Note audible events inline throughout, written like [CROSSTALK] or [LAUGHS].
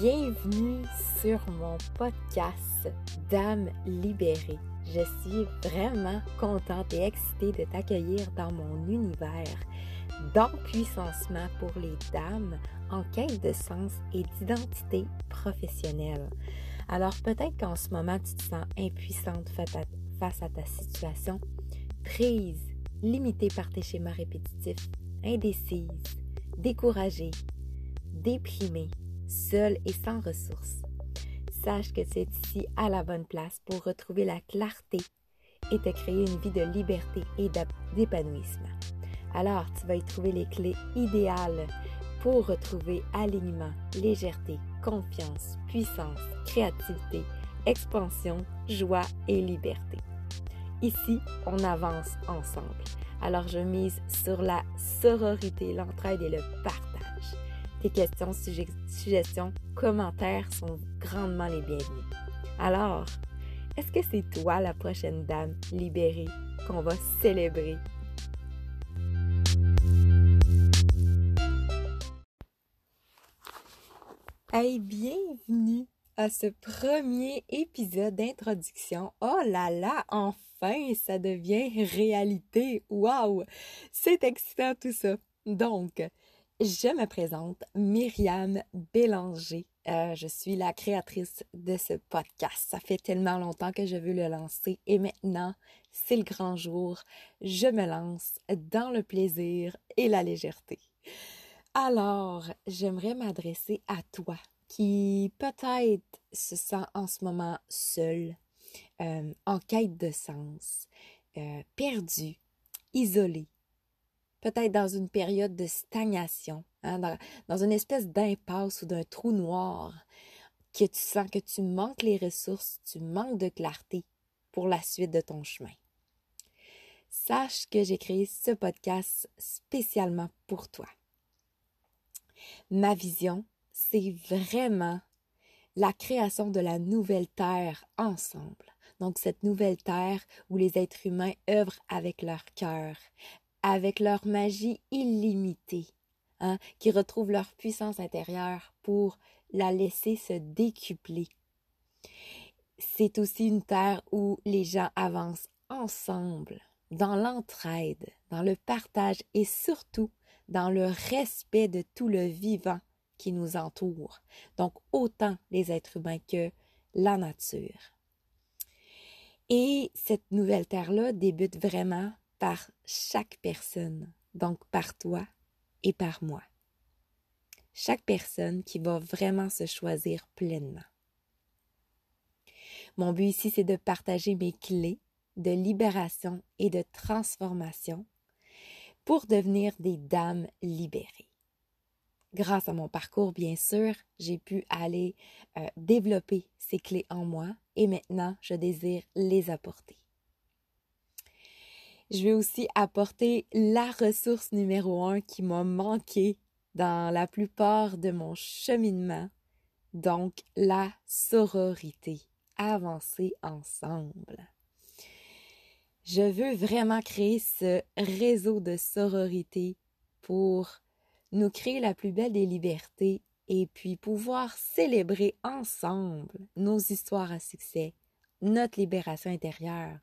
Bienvenue sur mon podcast Dame libérée. Je suis vraiment contente et excitée de t'accueillir dans mon univers d'empuissancement pour les dames en quête de sens et d'identité professionnelle. Alors peut-être qu'en ce moment tu te sens impuissante face à ta situation, prise, limitée par tes schémas répétitifs, indécise, découragée, déprimée, seule et sans ressources. Sache que tu es ici à la bonne place pour retrouver la clarté et te créer une vie de liberté et d'épanouissement. Alors, tu vas y trouver les clés idéales pour retrouver alignement, légèreté, confiance, puissance, créativité, expansion, joie et liberté. Ici, on avance ensemble. Alors, je mise sur la sororité, l'entraide et le partage. Questions, suggestions, commentaires sont grandement les bienvenus. Alors, est-ce que c'est toi la prochaine dame libérée qu'on va célébrer? Hey, bienvenue à ce premier épisode d'introduction. Oh là là, enfin, ça devient réalité. Waouh! C'est excitant tout ça. Donc, je me présente, Myriam Bélanger. Euh, je suis la créatrice de ce podcast. Ça fait tellement longtemps que je veux le lancer et maintenant, c'est le grand jour. Je me lance dans le plaisir et la légèreté. Alors, j'aimerais m'adresser à toi qui peut-être se sent en ce moment seul, euh, en quête de sens, euh, perdu, isolé, peut-être dans une période de stagnation, hein, dans, une espèce d'impasse ou d'un trou noir, que tu sens que tu manques les ressources, tu manques de clarté pour la suite de ton chemin. Sache que j'ai créé ce podcast spécialement pour toi. Ma vision, c'est vraiment la création de la nouvelle Terre ensemble. Donc cette nouvelle Terre où les êtres humains œuvrent avec leur cœur, avec leur magie illimitée, hein, qui retrouvent leur puissance intérieure pour la laisser se décupler. C'est aussi une terre où les gens avancent ensemble, dans l'entraide, dans le partage et surtout dans le respect de tout le vivant qui nous entoure. Donc autant les êtres humains que la nature. Et cette nouvelle terre-là débute vraiment par chaque personne, donc par toi et par moi. Chaque personne qui va vraiment se choisir pleinement. Mon but ici, c'est de partager mes clés de libération et de transformation pour devenir des dames libérées. Grâce à mon parcours, bien sûr, j'ai pu aller euh, développer ces clés en moi et maintenant, je désire les apporter. Je vais aussi apporter la ressource numéro un qui m'a manqué dans la plupart de mon cheminement, donc la sororité. Avancer ensemble. Je veux vraiment créer ce réseau de sororité pour nous créer la plus belle des libertés et puis pouvoir célébrer ensemble nos histoires à succès, notre libération intérieure,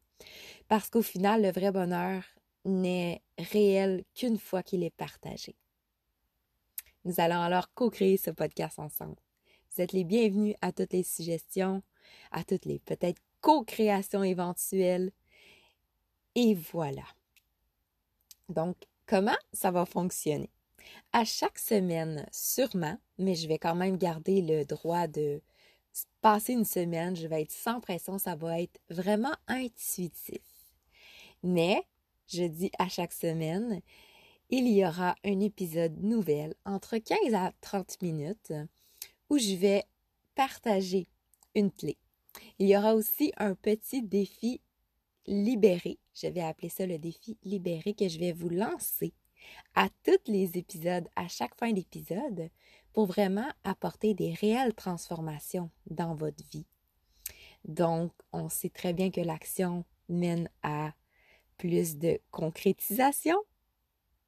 parce qu'au final, le vrai bonheur n'est réel qu'une fois qu'il est partagé. Nous allons alors co-créer ce podcast ensemble. Vous êtes les bienvenus à toutes les suggestions, à toutes les peut-être co-créations éventuelles. Et voilà. Donc, comment ça va fonctionner? À chaque semaine, sûrement, mais je vais quand même garder le droit de passer une semaine, je vais être sans pression, ça va être vraiment intuitif. Mais, je dis à chaque semaine, il y aura un épisode nouvel entre 15 à 30 minutes où je vais partager une clé. Il y aura aussi un petit défi libéré, je vais appeler ça le défi libéré que je vais vous lancer à tous les épisodes, à chaque fin d'épisode, pour vraiment apporter des réelles transformations dans votre vie. Donc, on sait très bien que l'action mène à plus de concrétisation.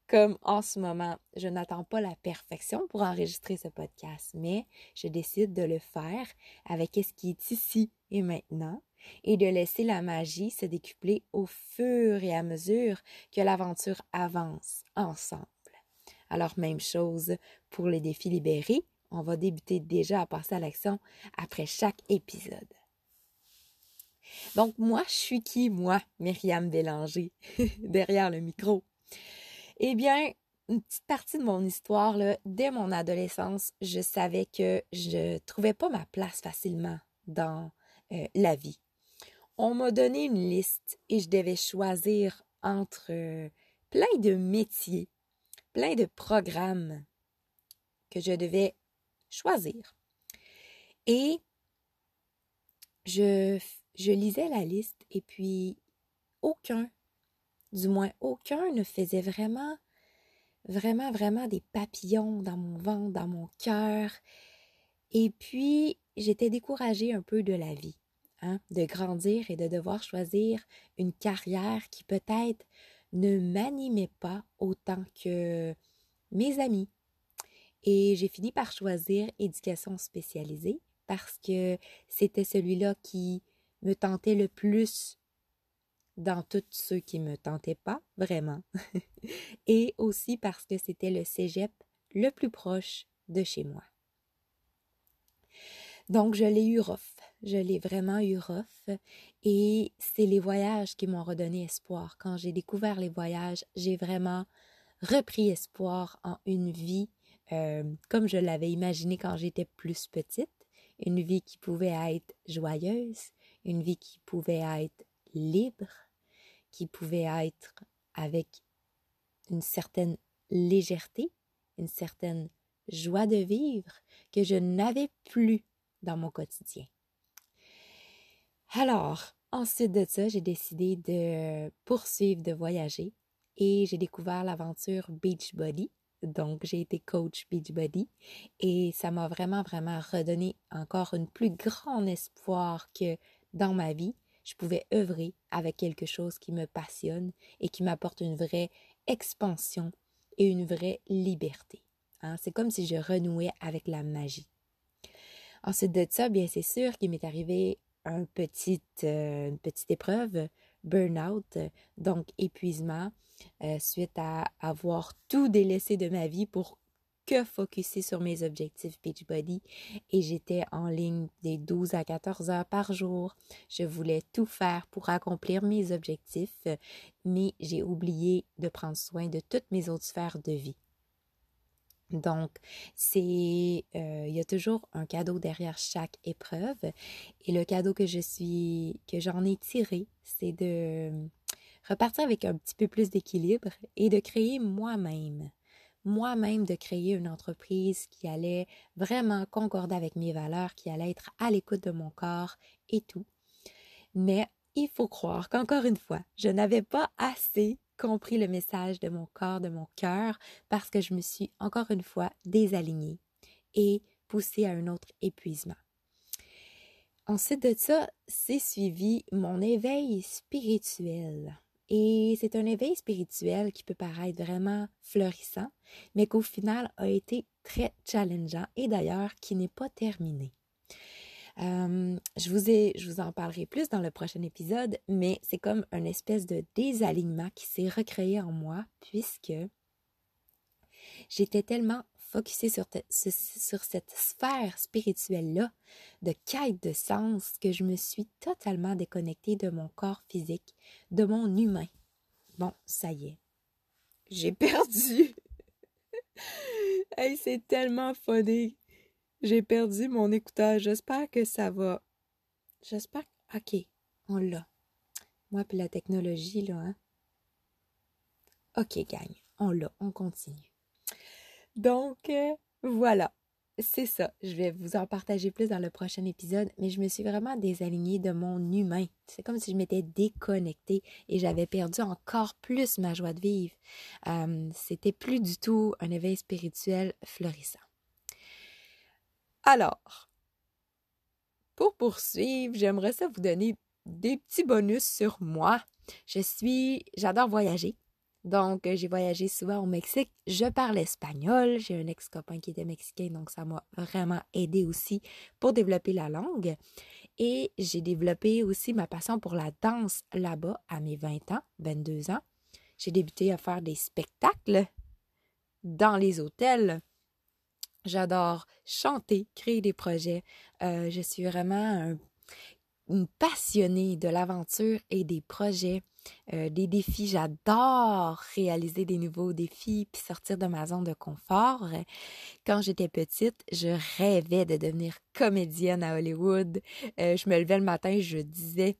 comme en ce moment, je n'attends pas la perfection pour enregistrer ce podcast, mais je décide de le faire avec ce qui est ici et maintenant et de laisser la magie se décupler au fur et à mesure que l'aventure avance ensemble. Alors, même chose pour les défis libérés, on va débuter déjà à passer à l'action après chaque épisode. Donc, moi, je suis qui, moi, Myriam Bélanger, [LAUGHS] derrière le micro? Eh bien, une petite partie de mon histoire, dès mon adolescence, je savais que je trouvais pas ma place facilement dans euh, la vie. On m'a donné une liste et je devais choisir entre euh, plein de métiers, plein de programmes que je devais choisir. Et je, lisais la liste et puis aucun, du moins aucun ne faisait vraiment, vraiment, vraiment des papillons dans mon ventre, dans mon cœur. Et puis, j'étais découragée un peu de la vie, hein, de grandir et de devoir choisir une carrière qui peut-être ne m'animait pas autant que mes amis. Et j'ai fini par choisir éducation spécialisée parce que c'était celui-là qui me tentait le plus dans tous ceux qui me tentaient pas vraiment. [LAUGHS] et aussi parce que c'était le cégep le plus proche de chez moi. Donc, je l'ai eu rough. Je l'ai vraiment eu rough. Et c'est les voyages qui m'ont redonné espoir. Quand j'ai découvert les voyages, j'ai vraiment repris espoir en une vie euh, comme je l'avais imaginé quand j'étais plus petite. Une vie qui pouvait être joyeuse, une vie qui pouvait être libre, qui pouvait être avec une certaine légèreté, une certaine joie de vivre que je n'avais plus dans mon quotidien. Alors, ensuite de ça, j'ai décidé de poursuivre de voyager et j'ai découvert l'aventure Beachbody. Donc, j'ai été coach Beachbody et ça m'a vraiment, vraiment redonné encore un plus grand espoir que dans ma vie, je pouvais œuvrer avec quelque chose qui me passionne et qui m'apporte une vraie expansion et une vraie liberté. Hein. C'est comme si je renouais avec la magie. Ensuite de ça, bien c'est sûr qu'il m'est arrivé euh, une petite épreuve, burn-out, donc épuisement, euh, suite à avoir tout délaissé de ma vie pour que focuser sur mes objectifs Beachbody et j'étais en ligne des 12 à 14 heures par jour. Je voulais tout faire pour accomplir mes objectifs, mais j'ai oublié de prendre soin de toutes mes autres sphères de vie. Donc, c'est, euh, il y a toujours un cadeau derrière chaque épreuve. Et le cadeau que je suis, que j'en ai tiré, c'est de repartir avec un petit peu plus d'équilibre et de créer moi-même moi-même de créer une entreprise qui allait vraiment concorder avec mes valeurs, qui allait être à l'écoute de mon corps et tout. Mais il faut croire qu'encore une fois, je n'avais pas assez compris le message de mon corps, de mon cœur, parce que je me suis encore une fois désalignée et poussée à un autre épuisement. Ensuite de ça, c'est suivi mon éveil spirituel. Et c'est un éveil spirituel qui peut paraître vraiment florissant, mais qu'au final a été très challengeant et d'ailleurs qui n'est pas terminé. Euh, je, vous ai, je vous en parlerai plus dans le prochain épisode, mais c'est comme une espèce de désalignement qui s'est recréé en moi puisque j'étais tellement focusée sur, cette sphère spirituelle-là de quête de sens que je me suis totalement déconnectée de mon corps physique, de mon humain. Bon, ça y est. J'ai [LAUGHS] perdu. hey, c'est tellement funny. J'ai perdu mon écouteur. J'espère que ça va. J'espère. Ok, on l'a. Moi puis la technologie, là, hein. Ok, gagne. On l'a. On continue. Donc, euh, voilà. C'est ça. Je vais vous en partager plus dans le prochain épisode, mais je me suis vraiment désalignée de mon humain. C'est comme si je m'étais déconnectée et j'avais perdu encore plus ma joie de vivre. Euh, c'était plus du tout un éveil spirituel florissant. Alors, pour poursuivre, j'aimerais ça vous donner des petits bonus sur moi. Je suis, j'adore voyager. Donc, j'ai voyagé souvent au Mexique. Je parle espagnol. J'ai un ex-copain qui était mexicain, donc ça m'a vraiment aidé aussi pour développer la langue. Et j'ai développé aussi ma passion pour la danse là-bas à mes 20 ans, 22 ans. J'ai débuté à faire des spectacles dans les hôtels. J'adore chanter, créer des projets. Euh, je suis vraiment une passionnée de l'aventure et des projets. Euh, des défis. J'adore réaliser des nouveaux défis puis sortir de ma zone de confort. Quand j'étais petite, je rêvais de devenir comédienne à Hollywood. Euh, je me levais le matin, je disais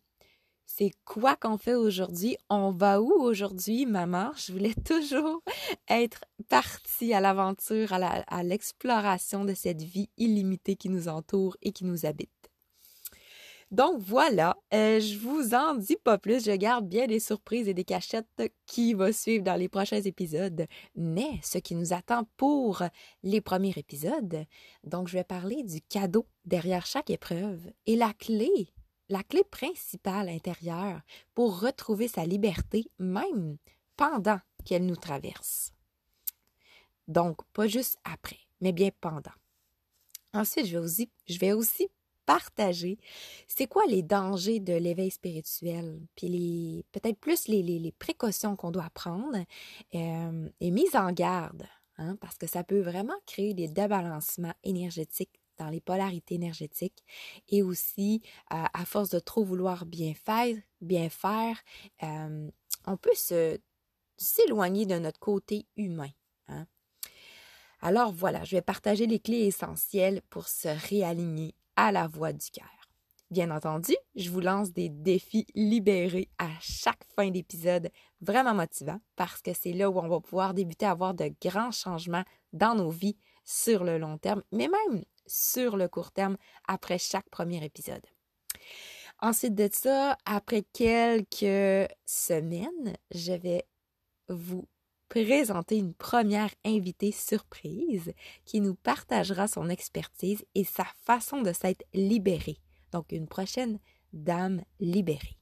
c'est quoi qu'on fait aujourd'hui? On va où aujourd'hui, maman? Je voulais [LAUGHS] toujours être partie à l'aventure, à l'exploration de cette vie illimitée qui nous entoure et qui nous habite. Donc voilà, euh, je vous en dis pas plus, je garde bien des surprises et des cachettes qui vont suivre dans les prochains épisodes, mais ce qui nous attend pour les premiers épisodes, donc je vais parler du cadeau derrière chaque épreuve et la clé, la clé principale intérieure pour retrouver sa liberté même pendant qu'elle nous traverse. Donc pas juste après, mais bien pendant. Ensuite, je vais aussi, partager c'est quoi les dangers de l'éveil spirituel, puis les peut-être plus les, précautions qu'on doit prendre euh, et mise en garde, hein, parce que ça peut vraiment créer des débalancements énergétiques dans les polarités énergétiques et aussi euh, à force de trop vouloir bien faire, bien faire, euh, on peut s'éloigner de notre côté humain. Hein. Alors voilà, je vais partager les clés essentielles pour se réaligner à la voix du cœur. Bien entendu, je vous lance des défis libérés à chaque fin d'épisode, vraiment motivants, parce que c'est là où on va pouvoir débuter à avoir de grands changements dans nos vies sur le long terme, mais même sur le court terme après chaque premier épisode. Ensuite de ça, après quelques semaines, je vais vous présenter une première invitée surprise qui nous partagera son expertise et sa façon de s'être libérée. Donc une prochaine dame libérée.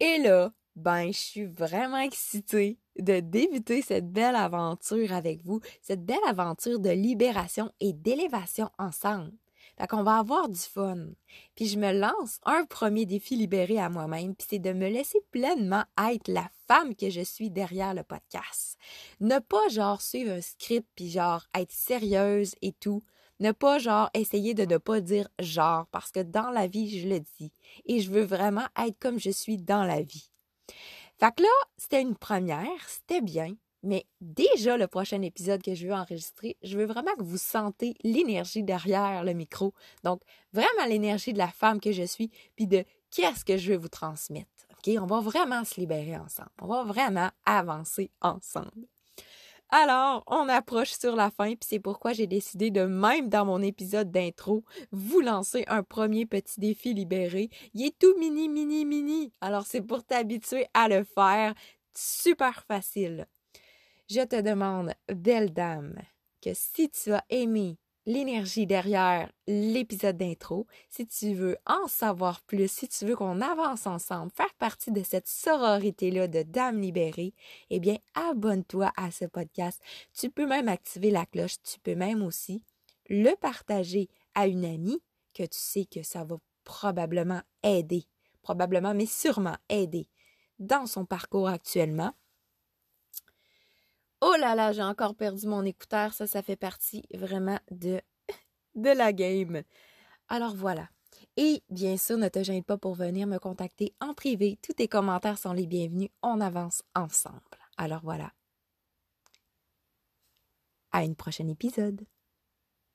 Et là, ben, je suis vraiment excitée de débuter cette belle aventure avec vous, cette belle aventure de libération et d'élévation ensemble. Fait qu'on va avoir du fun. Puis je me lance un premier défi libéré à moi-même, puis c'est de me laisser pleinement être la femme que je suis derrière le podcast. Ne pas genre suivre un script puis genre être sérieuse et tout. Ne pas genre essayer de ne pas dire genre parce que dans la vie, je le dis. Et je veux vraiment être comme je suis dans la vie. Fait que là, c'était une première, c'était bien. Mais déjà, le prochain épisode que je veux enregistrer, je veux vraiment que vous sentez l'énergie derrière le micro. Donc, vraiment l'énergie de la femme que je suis, puis de qu'est-ce que je veux vous transmettre. OK? On va vraiment se libérer ensemble. On va vraiment avancer ensemble. Alors, on approche sur la fin, puis c'est pourquoi j'ai décidé de, même dans mon épisode d'intro, vous lancer un premier petit défi libéré. Il est tout mini, mini, mini. Alors, c'est pour t'habituer à le faire. Super facile je te demande, belle dame, que si tu as aimé l'énergie derrière l'épisode d'intro, si tu veux en savoir plus, si tu veux qu'on avance ensemble, faire partie de cette sororité-là de dames libérées, eh bien, abonne-toi à ce podcast. Tu peux même activer la cloche, tu peux même aussi le partager à une amie que tu sais que ça va probablement aider, probablement, mais sûrement aider dans son parcours actuellement Oh là là, j'ai encore perdu mon écouteur. Ça, ça fait partie vraiment de, [LAUGHS] de la game. Alors voilà. Et bien sûr, ne te gêne pas pour venir me contacter en privé. Tous tes commentaires sont les bienvenus. On avance ensemble. Alors voilà. À une prochaine épisode.